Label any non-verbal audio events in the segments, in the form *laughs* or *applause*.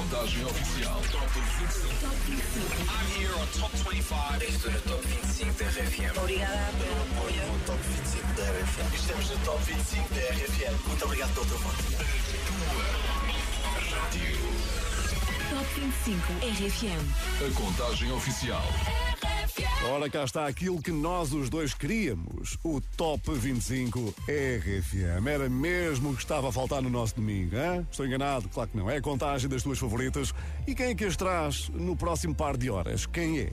contagem oficial. Top 25. I'm here on Top 25. Estou no Top 25 da RFM. Obrigada pelo apoio. No Top 25 da RFM. Estamos no Top 25 da RFM. Muito obrigado pelo teu voto. Top 25 RFM. A contagem oficial. Ora, cá está aquilo que nós os dois queríamos. O Top 25 RFM. Era mesmo o que estava a faltar no nosso domingo, hein? Estou enganado? Claro que não. É a contagem das tuas favoritas. E quem é que as traz no próximo par de horas? Quem é?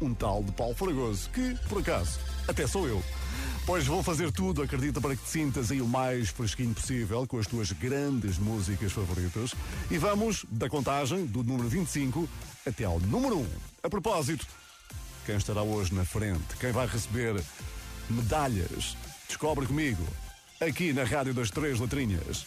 Um tal de Paulo Fragoso, que, por acaso, até sou eu. Pois vou fazer tudo, acredita, para que te sintas aí o mais fresquinho possível com as tuas grandes músicas favoritas. E vamos da contagem do número 25 até ao número 1. A propósito, quem estará hoje na frente, quem vai receber medalhas. Descobre comigo, aqui na Rádio das Três Letrinhas.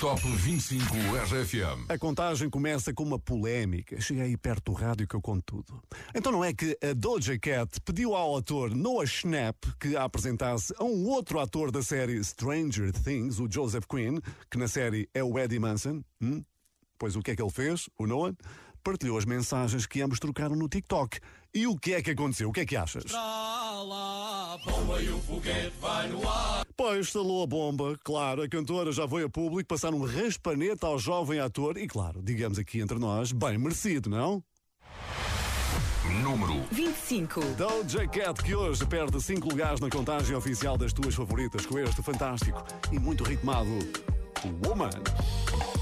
Top 25 RFM. A contagem começa com uma polémica. Chega aí perto do rádio que eu conto tudo. Então não é que a Doja Cat pediu ao ator Noah Schnapp que a apresentasse a um outro ator da série Stranger Things, o Joseph Quinn, que na série é o Eddie Manson? Hum? Pois o que é que ele fez, o Noah? Partilhou as mensagens que ambos trocaram no TikTok. E o que é que aconteceu? O que é que achas? Pois, estalou a bomba, claro, a cantora já foi a público passar um raspanete ao jovem ator e, claro, digamos aqui entre nós, bem merecido, não? Número 25. Doja Cat, que hoje perde 5 lugares na contagem oficial das tuas favoritas com este fantástico e muito ritmado Woman. Woman,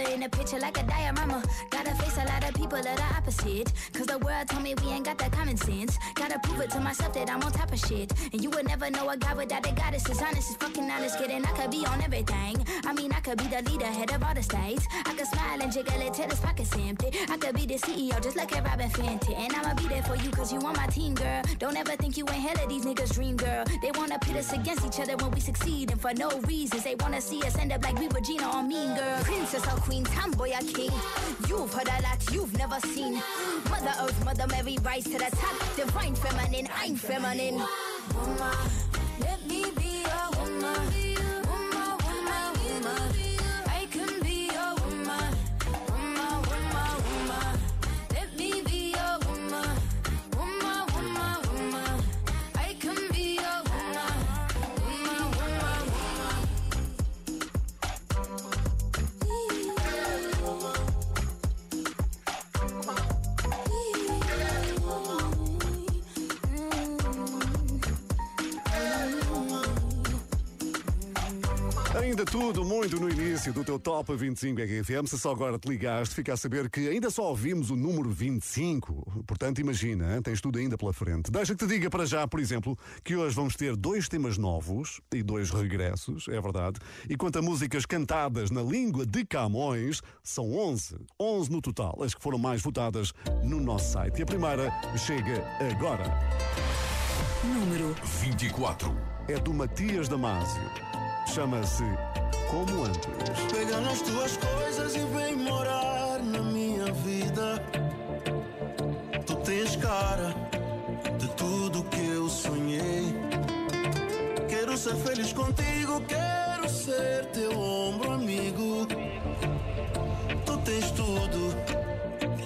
In the picture like a diorama. Gotta face a lot of people that are opposite. Cause the world told me we ain't got that common sense. Gotta prove it to myself that I'm on top of shit. And you would never know a guy without a goddess is honest, is fucking honest, kidding. I could be on everything. I mean, I could be the leader, head of all the states. I could smile and jiggle it till his pockets empty. I could be the CEO, just like a Robin Fenty. And I'ma be there for you, cause you on my team, girl. Don't ever think you ain't hell of these niggas' dream, girl. They wanna pit us against each other when we succeed, and for no reasons. They wanna see us end up like we Regina or Mean Girl. Princess or Queen, or king. You've heard a lot you've never seen. Mother Earth, Mother Mary, rise to the top. Divine feminine, I'm feminine. woman. Let me be woman. Woman, Ainda tudo muito no início do teu Top 25 RFM. Se só agora te ligaste, fica a saber que ainda só ouvimos o número 25. Portanto, imagina, hein, tens tudo ainda pela frente. Deixa que te diga para já, por exemplo, que hoje vamos ter dois temas novos e dois regressos, é verdade. E quanto a músicas cantadas na língua de Camões, são 11. 11 no total, as que foram mais votadas no nosso site. E a primeira chega agora. Número 24. É do Matias Damasio. Chama-se Como Antes. Pega nas tuas coisas e vem morar na minha vida. Tu tens cara de tudo que eu sonhei. Quero ser feliz contigo, quero ser teu ombro amigo. Tu tens tudo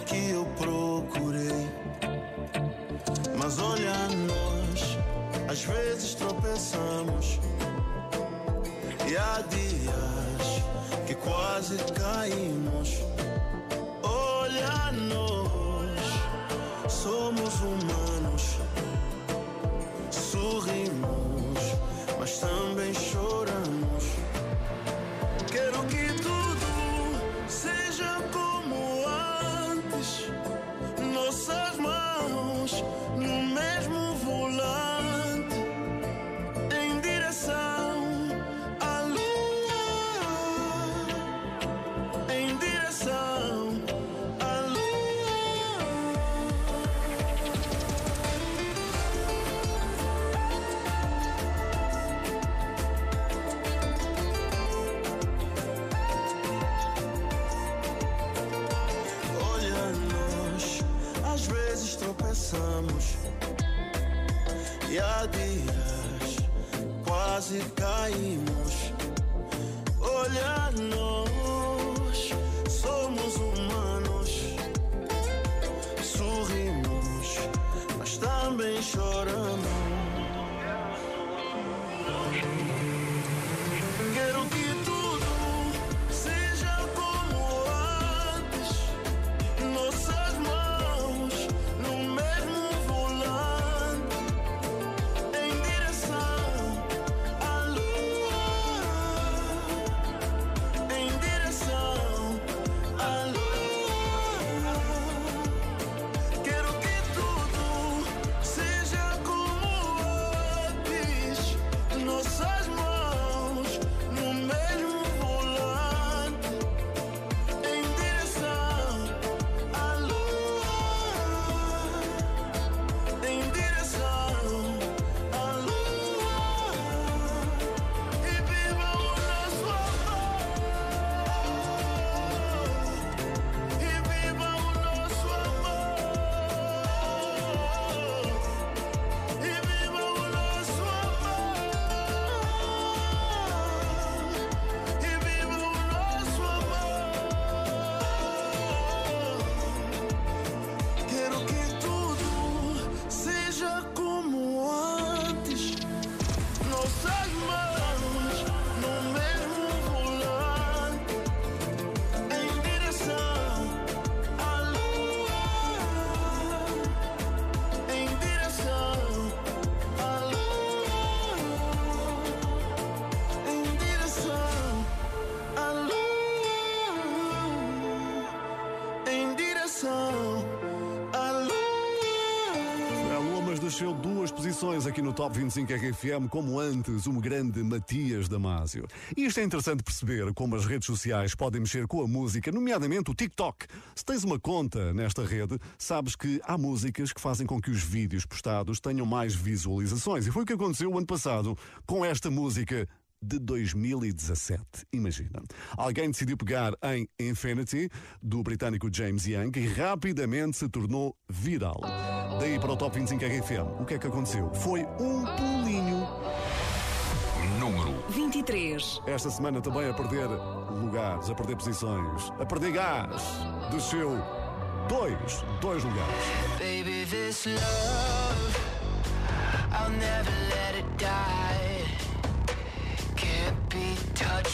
que eu procurei. Mas olha nós, às vezes tropeçamos. E há dias que quase caímos. Olha nós, somos humanos. Sorrimos, quase caímos. Olha nós, somos humanos, sorrimos, mas também choramos. Desceu duas posições aqui no Top 25 RFM, como antes um grande Matias Damasio. E isto é interessante perceber como as redes sociais podem mexer com a música, nomeadamente o TikTok. Se tens uma conta nesta rede, sabes que há músicas que fazem com que os vídeos postados tenham mais visualizações. E foi o que aconteceu o ano passado com esta música de 2017. Imagina. Alguém decidiu pegar em Infinity, do britânico James Young, e rapidamente se tornou viral. Daí para o Top 25 RFM, o que é que aconteceu? Foi um pulinho. Número 23. Esta semana também a perder lugares, a perder posições, a perder gás. Desceu dois, dois lugares. Baby, this love, I'll never let it die.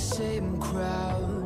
same crowd.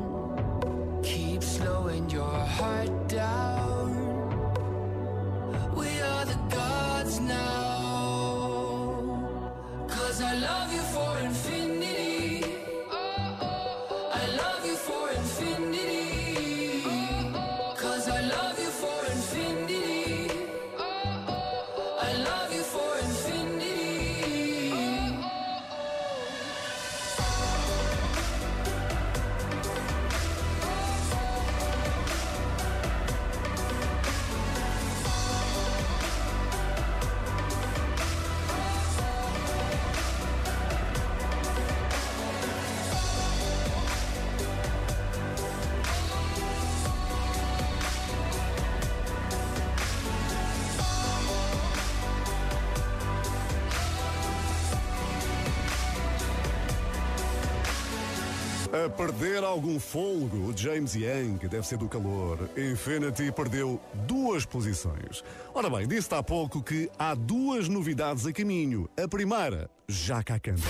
Perder algum fôlego, James Young, deve ser do calor. Infinity perdeu duas posições. Ora bem, disse há pouco que há duas novidades a caminho. A primeira, já cá canta.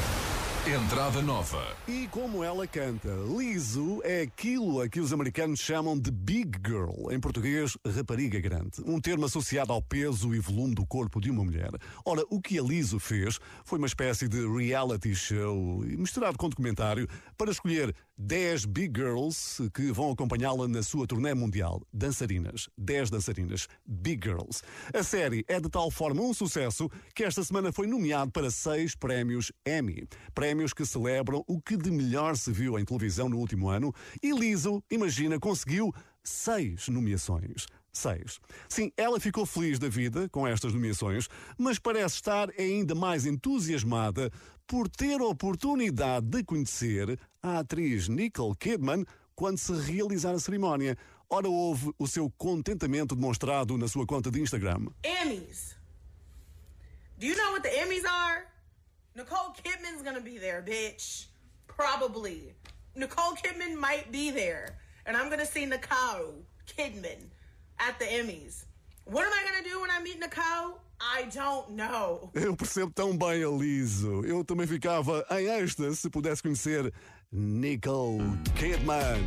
Entrada nova. E como ela canta, liso é aquilo a que os americanos chamam de big girl, em português, rapariga grande, um termo associado ao peso e volume do corpo de uma mulher. Ora, o que a Liso fez foi uma espécie de reality show misturado com documentário para escolher 10 big girls que vão acompanhá-la na sua turnê mundial. Dançarinas, 10 dançarinas, big girls. A série é de tal forma um sucesso que esta semana foi nomeado para seis prémios Emmy. Prémios que celebram o que de melhor se viu em televisão no último ano e Liso, imagina, conseguiu seis nomeações. Seis. Sim, ela ficou feliz da vida com estas nomeações, mas parece estar ainda mais entusiasmada por ter oportunidade de conhecer a atriz Nicole Kidman quando se realizar a cerimónia. Ora, houve o seu contentamento demonstrado na sua conta de Instagram. Emmys. Do you know what the Emmys are? Nicole Kidman's gonna be there, bitch. Probably. Nicole Kidman might be there. And I'm gonna see Nicole Kidman at the Emmys. What am I gonna do when I meet Nicole? I don't know. Eu percebo tão bem a Liso. Eu também ficava em êxtase se pudesse conhecer Nicole Kidman.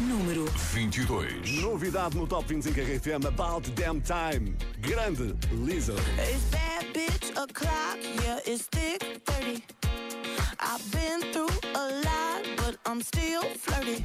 Número 22. Novidade no Top 25 RFM About Damn Time. Grande Liso. It's bad bitch o'clock, yeah, it's thick 30. I've been through a lot, but I'm still flirty.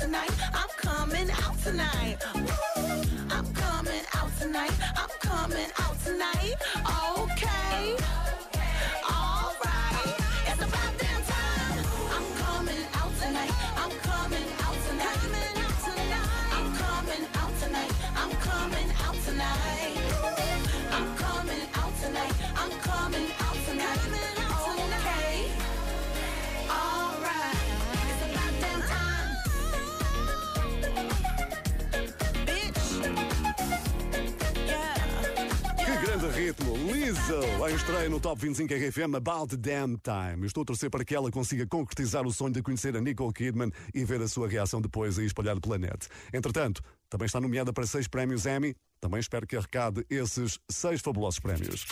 tonight. I'm coming out tonight. Woo. I'm coming out tonight. I'm coming out tonight. Okay. All Lizzo, a estreia no Top 25 RFM About Damn Time. Estou a torcer para que ela consiga concretizar o sonho de conhecer a Nicole Kidman e ver a sua reação depois aí espalhada pela net. Entretanto, também está nomeada para seis prémios Emmy. Também espero que arrecade esses seis fabulosos prémios.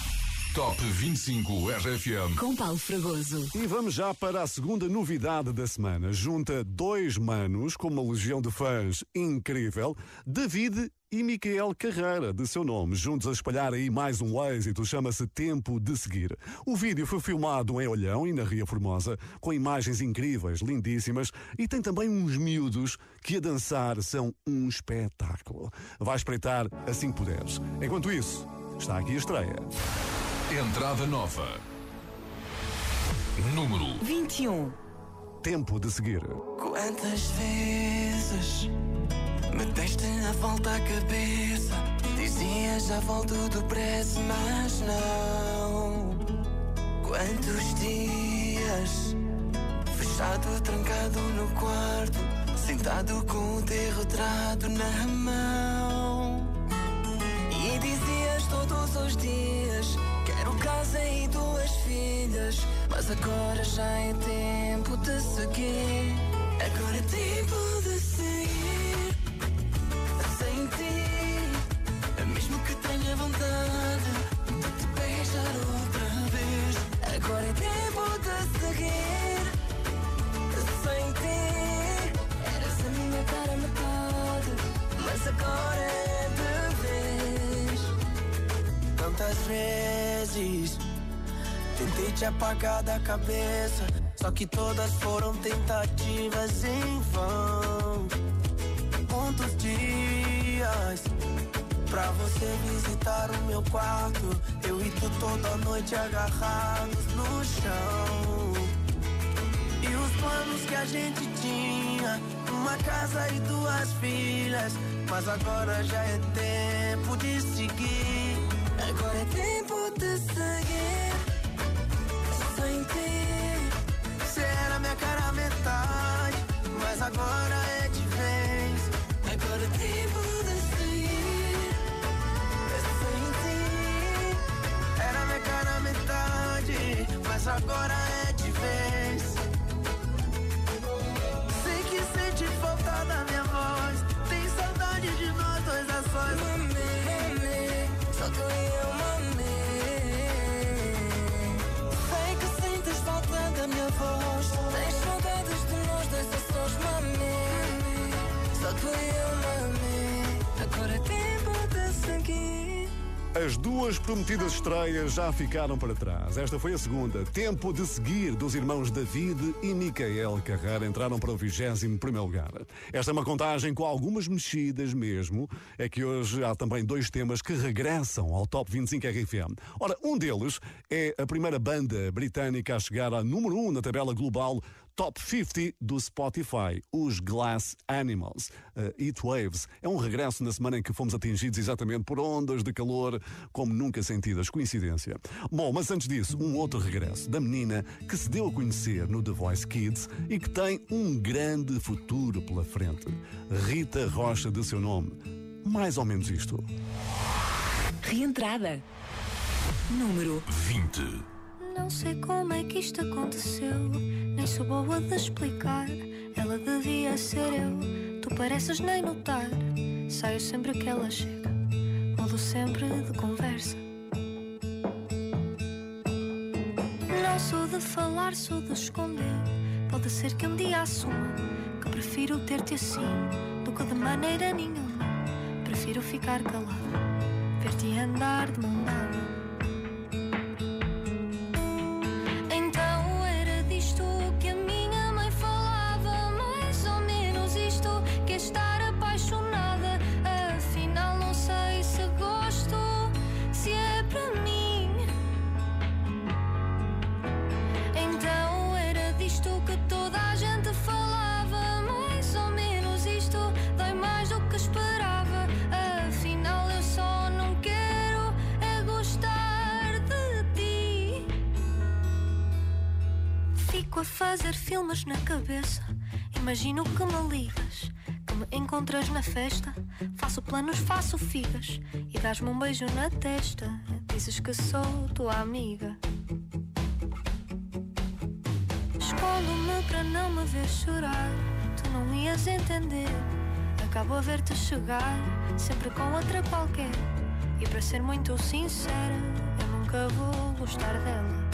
Top 25 RFM. Com Paulo Fragoso. E vamos já para a segunda novidade da semana. Junta dois manos com uma legião de fãs incrível, David e Micael Carreira, de seu nome, juntos a espalhar aí mais um êxito, chama-se Tempo de Seguir. O vídeo foi filmado em Olhão e na Ria Formosa, com imagens incríveis, lindíssimas, e tem também uns miúdos que a dançar são um espetáculo. Vai espreitar assim que puderes. Enquanto isso, está aqui a estreia. Entrada nova. Número 21. Tempo de Seguir. Quantas vezes me deste a volta à cabeça? Dizias já volto depressa, mas não. Quantos dias fechado, trancado no quarto, sentado com o teu retrato na mão? E dizias todos os dias: casa e duas filhas. Mas agora já é tempo de seguir. Agora é tempo de seguir. Sem ti, mesmo que tenha vontade de te beijar outra vez. Agora é tempo de seguir. Sem ti, eras a minha cara metade. Mas agora é. Tantas vezes tentei te apagar da cabeça, só que todas foram tentativas em vão. Quantos dias pra você visitar o meu quarto? Eu e tu toda noite agarrados no chão. E os planos que a gente tinha, uma casa e duas filhas, mas agora já é tempo de seguir. Agora é tempo de seguir. Sem ti, você era minha cara metade, mas agora é de vez. Agora é tempo de seguir. Sem ti, era minha cara metade, mas agora As duas prometidas estreias já ficaram para trás. Esta foi a segunda. Tempo de seguir dos irmãos David e Micael Carreira entraram para o 21 primeiro lugar. Esta é uma contagem com algumas mexidas mesmo. É que hoje há também dois temas que regressam ao Top 25 RFM. Ora, um deles é a primeira banda britânica a chegar a número 1 na tabela global Top 50 do Spotify, os Glass Animals. Uh, Heat Waves é um regresso na semana em que fomos atingidos exatamente por ondas de calor como nunca sentidas. Coincidência. Bom, mas antes disso, um outro regresso da menina que se deu a conhecer no The Voice Kids e que tem um grande futuro pela frente. Rita Rocha, de seu nome. Mais ou menos isto. Reentrada. Número 20. Não sei como é que isto aconteceu, nem sou boa de explicar. Ela devia ser eu, tu pareces nem notar. Saio sempre que ela chega, mudo sempre de conversa. Não sou de falar, sou de esconder. Pode ser que um dia assuma que prefiro ter-te assim do que de maneira nenhuma. Prefiro ficar calado, ver-te andar de mão dada. Fazer filmes na cabeça. Imagino que me ligas, que me encontras na festa. Faço planos, faço figas e dás-me um beijo na testa. Dizes que sou tua amiga. Escondo-me para não me ver chorar. Tu não ias entender. Acabo a ver-te chegar, sempre com outra qualquer. E para ser muito sincera, eu nunca vou gostar dela.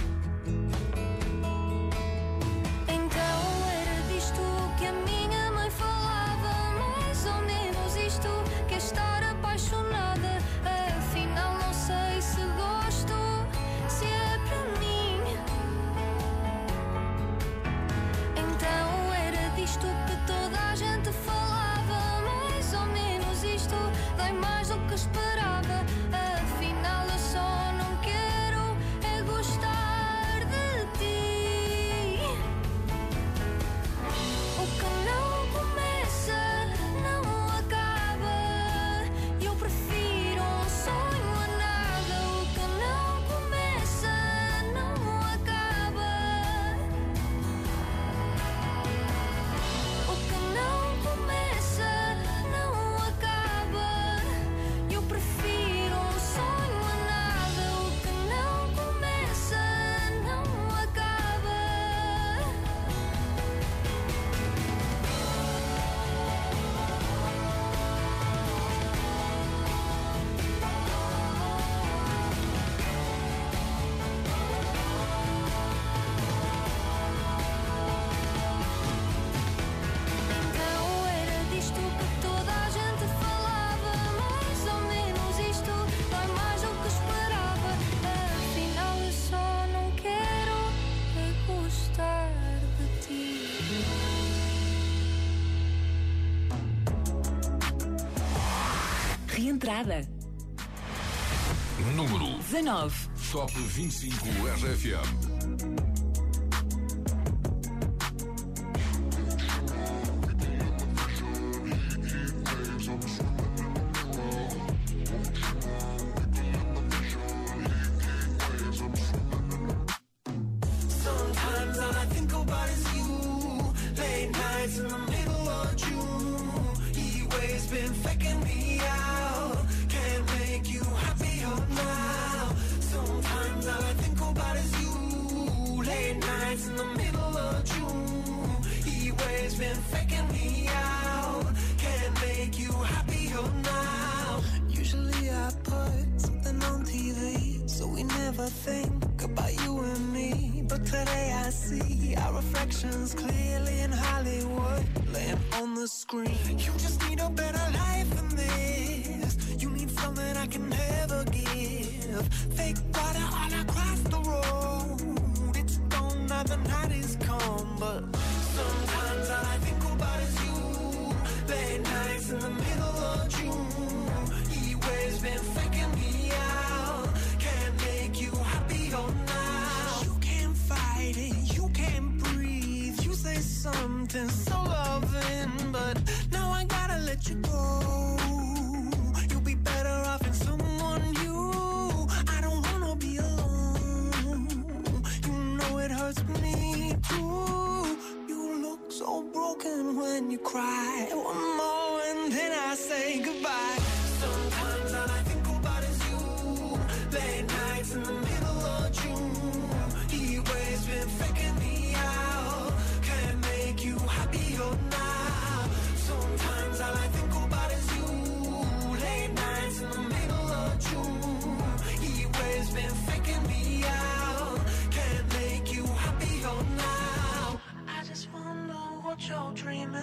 Reentrada. Número 19. Top 25 RFM. Waves been faking me out. Can't make you happier oh, now. Usually I put something on TV, so we never think about you and me. But today I see our reflections clearly in Hollywood, laying on the screen. You just need a better life than this. You need something I can never give. Fake water all across the road. It's gone now the night is come, you cry.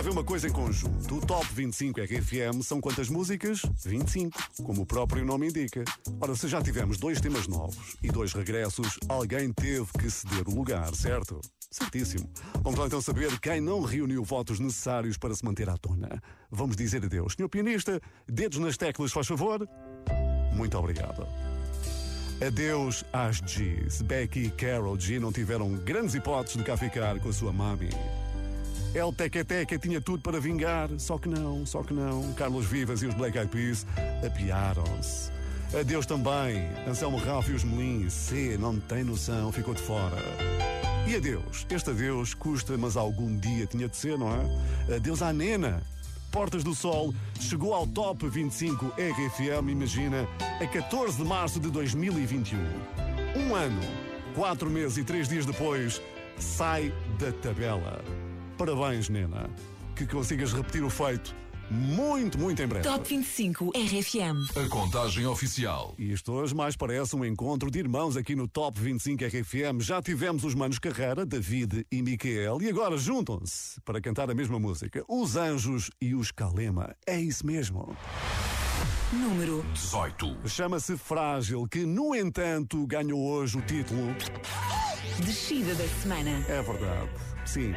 Ver uma coisa em conjunto. O Top 25 RFM são quantas músicas? 25, como o próprio nome indica. Ora, se já tivemos dois temas novos e dois regressos, alguém teve que ceder o lugar, certo? Certíssimo. Vamos lá então saber quem não reuniu votos necessários para se manter à tona. Vamos dizer adeus. Senhor pianista, dedos nas teclas, faz favor. Muito obrigado. Adeus às G's. Becky e Carol G não tiveram grandes hipóteses de cá ficar com a sua mami. El Teca tinha tudo para vingar, só que não, só que não. Carlos Vivas e os Black Eyed Peas apiaram-se. Adeus também, Anselmo Ralph e os Melins. C, não tem noção, ficou de fora. E adeus, este adeus custa, mas algum dia tinha de ser, não é? Adeus à Nena. Portas do Sol chegou ao Top 25 RFM, imagina, a 14 de março de 2021. Um ano, quatro meses e três dias depois, sai da tabela. Parabéns, Nena. Que consigas repetir o feito muito, muito em breve. Top 25 RFM. A contagem oficial. E isto hoje mais parece um encontro de irmãos aqui no Top 25 RFM. Já tivemos os Manos Carreira, David e Miquel, e agora juntam-se para cantar a mesma música. Os Anjos e os Calema. É isso mesmo. Número 18. Chama-se Frágil, que no entanto ganhou hoje o título. Descida da semana. É verdade. Sim.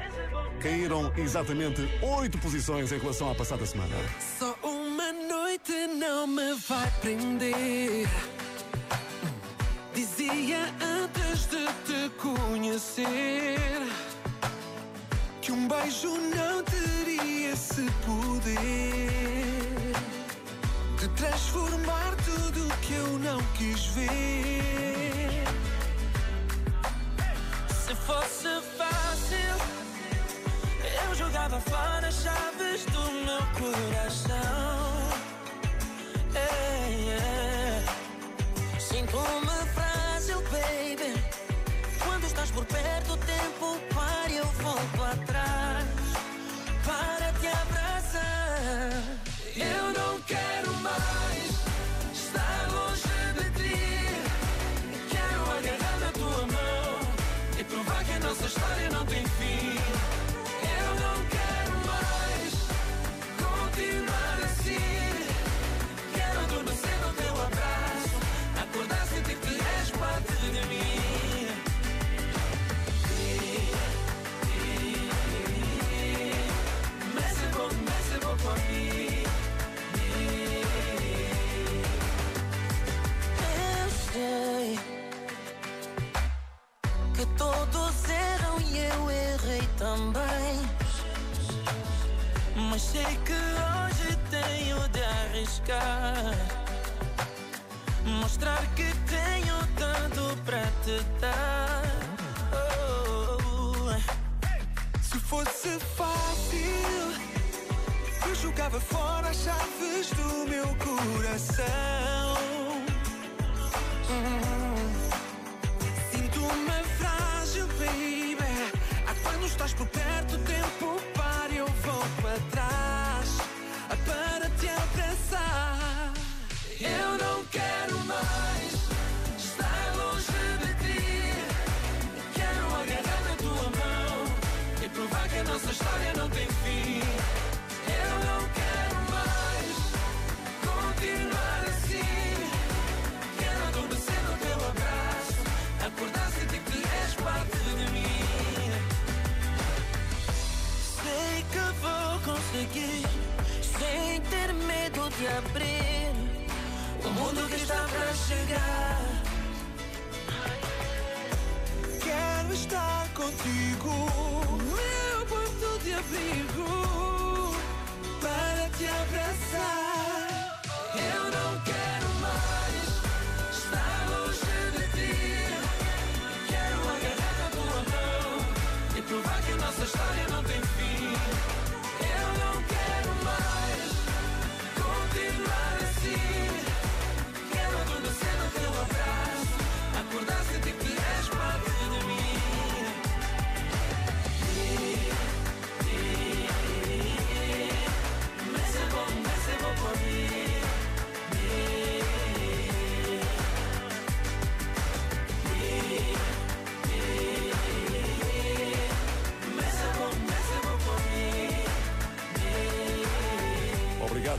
Caíram exatamente oito posições em relação à passada semana. Só uma noite não me vai prender. Dizia antes de te conhecer que um beijo não teria esse poder de transformar tudo que eu não quis ver. Se fosse fácil, eu jogava fora as chaves do meu coração. Ei, ei. Sinto-me frágil, baby. Quando estás por perto, o tempo para e eu volto atrás para te abraçar. Também. Mas sei que hoje tenho de arriscar. Mostrar que tenho tanto para te dar. Oh, Se fosse fácil, eu jogava fora as chaves do meu coração. Hum. Estás por perto, o tempo para eu volto para trás para te abraçar. Abrir o mundo que está para chegar. Quero estar contigo, meu ponto de abrigo, para te abraçar. Eu não quero mais estar longe de ti. Quero agarrar na tua mão e provar que a nossa história não tem fim. Quero adormecer no teu abraço, acordar sentir que és parte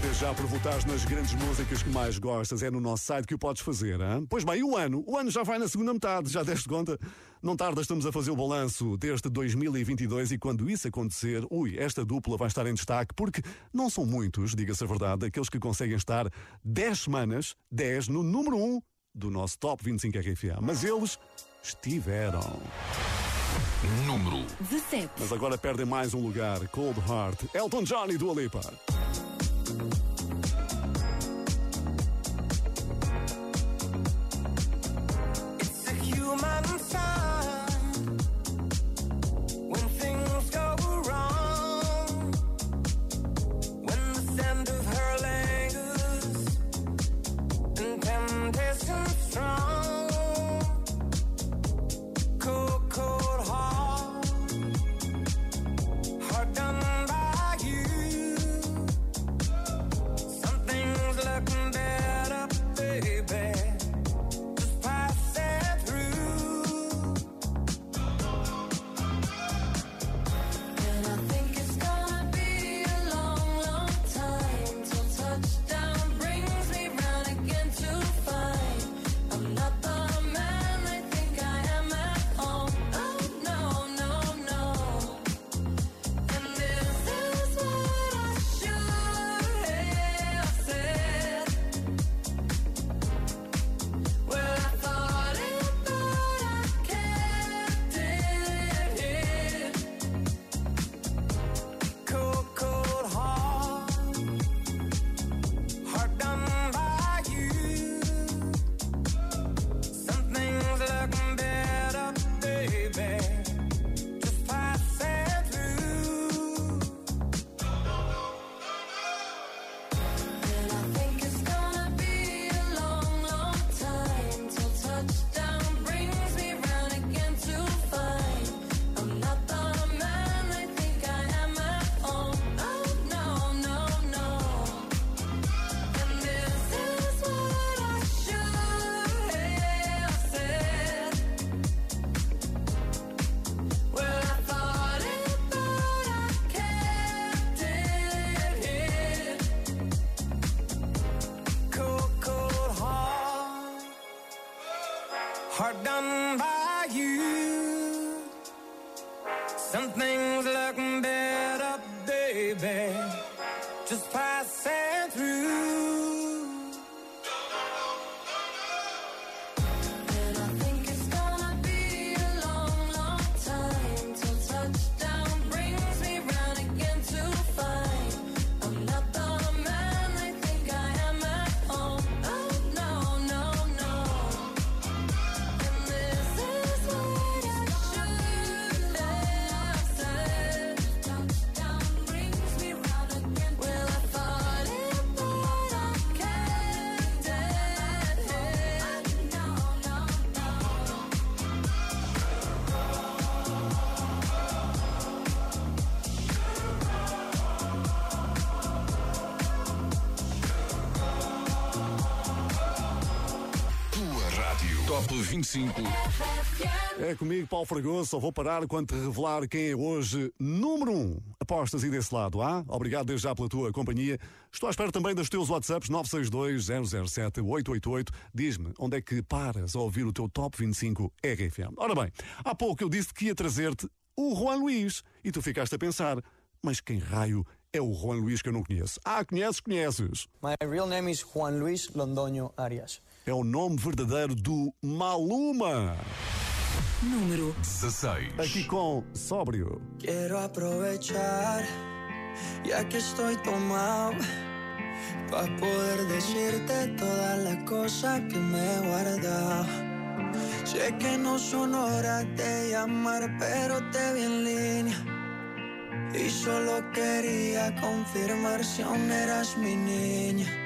Obrigado já por votares nas grandes músicas que mais gostas. É no nosso site que o podes fazer. Hein? Pois bem, o ano. O ano já vai na segunda metade. Já deste conta? Não tarda, estamos a fazer o balanço deste 2022 e quando isso acontecer, ui, esta dupla vai estar em destaque porque não são muitos, diga-se a verdade, aqueles que conseguem estar 10 semanas, 10 no número 1 do nosso Top 25 RFA. Mas eles estiveram. Número 17. Mas agora perdem mais um lugar. Cold Heart, Elton John e Dua Lipa. It's a 25. É comigo, Paulo Fragoso. Só vou parar quando te revelar quem é hoje número 1. Um. Apostas e desse lado, ah? Obrigado desde já pela tua companhia. Estou à espera também dos teus WhatsApps 962-007-888. Diz-me onde é que paras a ouvir o teu Top 25 RFM. Ora bem, há pouco eu disse que ia trazer-te o Juan Luís e tu ficaste a pensar, mas quem raio é o Juan Luís que eu não conheço? Ah, conheces, conheces. My real name is Juan Luis Londoño Arias. É o nome verdadeiro do Maluma. Número 16. Aqui com Sóbrio. Quiero aprovechar, ya que estoy tomado, para poder decirte todas las cosas que me he guardado. Sé que no son horas de llamar, pero te vi en línea. Y solo quería confirmar si aún eras mi niña.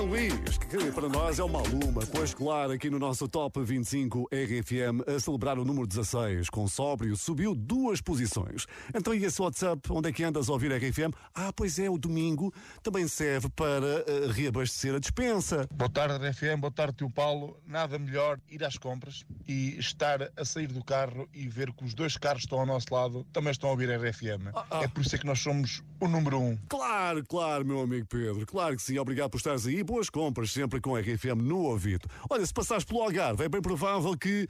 Olha o Juan Luís, que para nós é uma luma, pois claro, aqui no nosso Top 25 RFM, a celebrar o número 16, com sóbrio, subiu duas posições. Então e esse WhatsApp, onde é que andas a ouvir RFM? Ah, pois é, o domingo também serve para eh, reabastecer a dispensa. Boa tarde, RFM. Boa tarde, tio Paulo. Nada melhor ir às compras e estar a sair do carro e ver que os dois carros estão ao nosso lado também estão a ouvir RFM. É por isso é que nós somos o número um. Claro, claro, meu amigo Pedro, claro que sim. Obrigado por estares aí. Boas compras, sempre com RFM no ouvido. Olha, se passares pelo Algarve, é bem provável que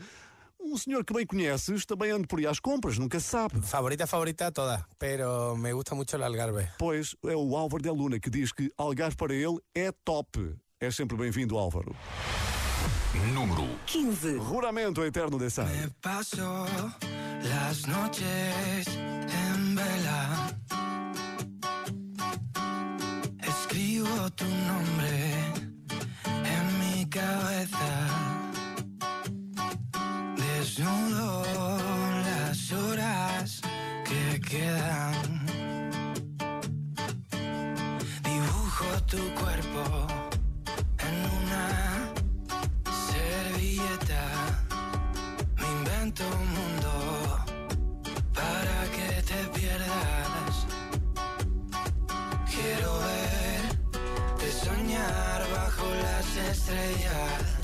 um senhor que bem conheces também ande por aí às compras, nunca se sabe. Favorita, favorita toda, pero me gusta mucho el Algarve. Pois, é o Álvaro de Luna que diz que Algarve para ele é top. É sempre bem-vindo, Álvaro. Número 15. Juramento eterno de Sá. Paso las noches en vela. Escribo tu nombre cabeza. Desnudo las horas que quedan. Dibujo tu cuerpo en una servilleta. Me invento un las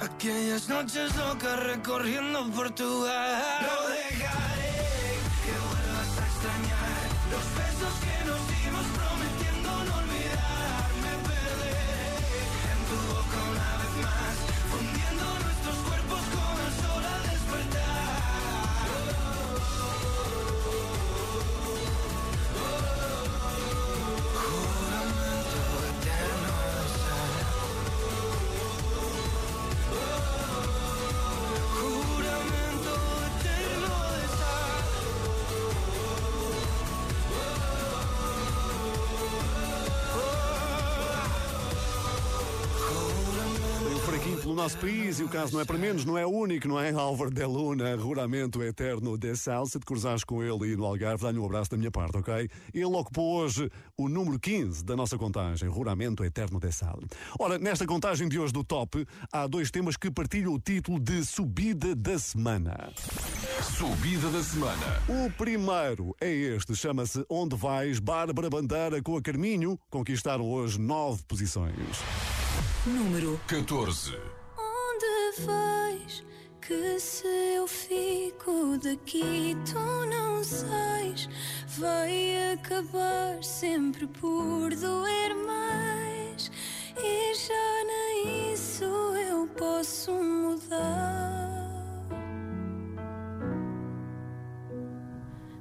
aquellas noches locas recorriendo Portugal. Nosso país e o caso não é para menos, não é o único, não é? Álvaro de Luna, Ruramento Eterno de Sal. Se te cruzares com ele e no Algarve, dá-lhe um abraço da minha parte, ok? Ele ocupou hoje o número 15 da nossa contagem, Ruramento Eterno de Sal. Ora, nesta contagem de hoje do Top, há dois temas que partilham o título de Subida da Semana. Subida da semana. O primeiro é este, chama-se Onde Vais, Bárbara Bandeira com a Carminho, conquistaram hoje nove posições. Número 14. Vais? Que se eu fico daqui, tu não sais. Vai acabar sempre por doer mais. E já nem isso eu posso mudar.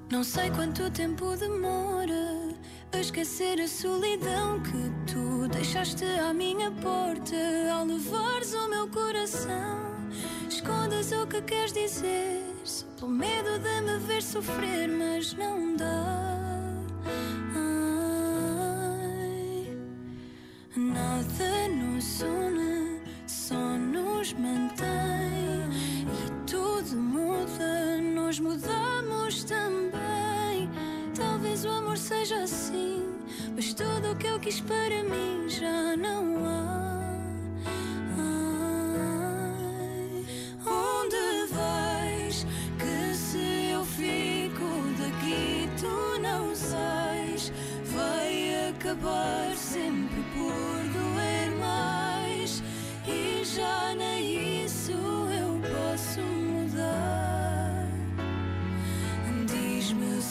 Não sei quanto tempo demora a esquecer a solidão que tu deixaste à minha porta ao levares o meu coração. Escondas o que queres dizer, só pelo medo de me ver sofrer, mas não dá. Ai, nada nos une, só nos mantém. E tudo muda, nós mudamos também. Seja assim, mas tudo o que eu quis para mim já não há. Onde vais? Que se eu fico daqui, tu não sais. Vai acabar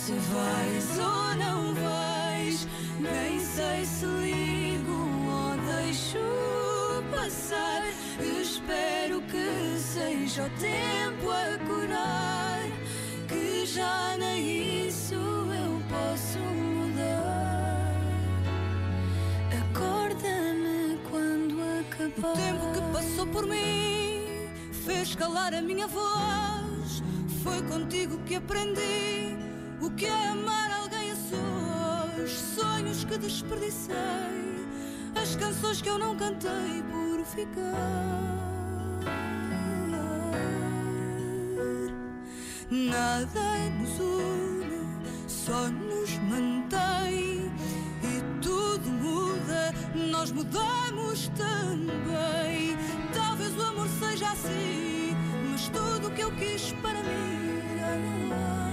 se vais ou não vais. Nem sei se ligo ou deixo passar. Espero que seja o tempo a curar. Que já nem isso eu posso mudar. Acorda-me quando acabar. O tempo que passou por mim fez calar a minha voz. Foi contigo que aprendi o que é amar alguém a sós. Sonhos que desperdicei, as canções que eu não cantei por ficar. Nada nos une, só nos mantém. E tudo muda, nós mudamos também. Talvez o amor seja assim, mas tudo o que eu quis para mim já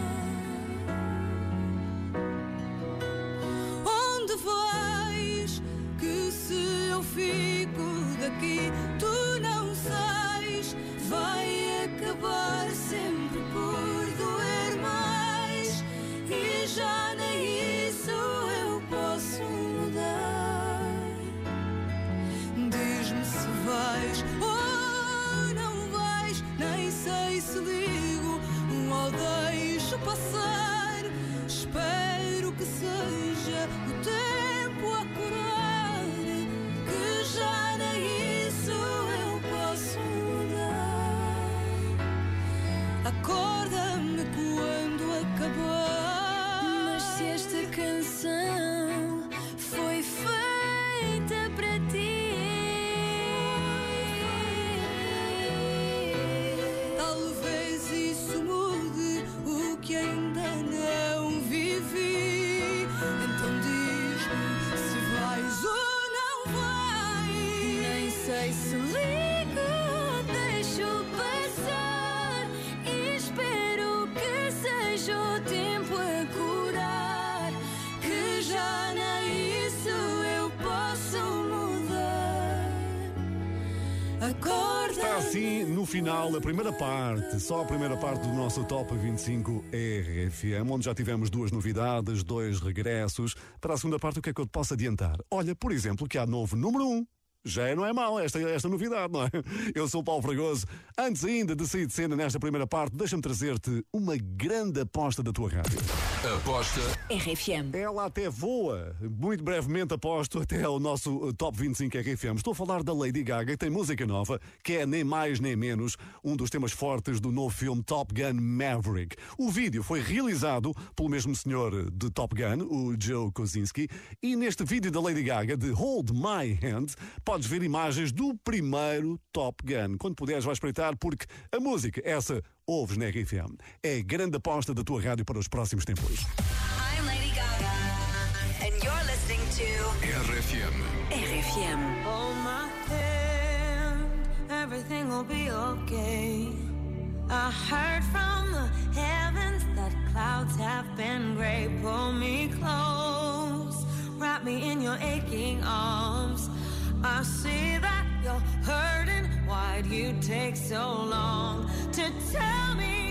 final, a primeira parte, só a primeira parte do nosso Top 25 RFM, onde já tivemos duas novidades, dois regressos. Para a segunda parte, o que é que eu te posso adiantar? Olha, por exemplo, que há novo número 1. Já não é mal esta, esta novidade, não é? *laughs* Eu sou o Paulo Fragoso. Antes ainda de sair de cena nesta primeira parte, deixa-me trazer-te uma grande aposta da tua rádio. Aposta RFM. Ela até voa. Muito brevemente aposto até ao nosso uh, Top 25 RFM. Estou a falar da Lady Gaga, que tem música nova, que é nem mais nem menos um dos temas fortes do novo filme Top Gun Maverick. O vídeo foi realizado pelo mesmo senhor de Top Gun, o Joe Kosinski, e neste vídeo da Lady Gaga, de Hold My Hand, podes ver imagens do primeiro Top Gun. Quando puderes, vais espreitar, porque a música, essa ouves na RFM. É a grande aposta da tua rádio para os próximos tempos. I'm Lady Gaga. And you're listening to RFM. RFM. Hold my hand, everything will be okay. I heard from the heavens that clouds have been gray. Pull me close, wrap me in your aching arms. I see that you're hurting. Why'd you take so long to tell me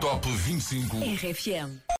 Top 25 RFM.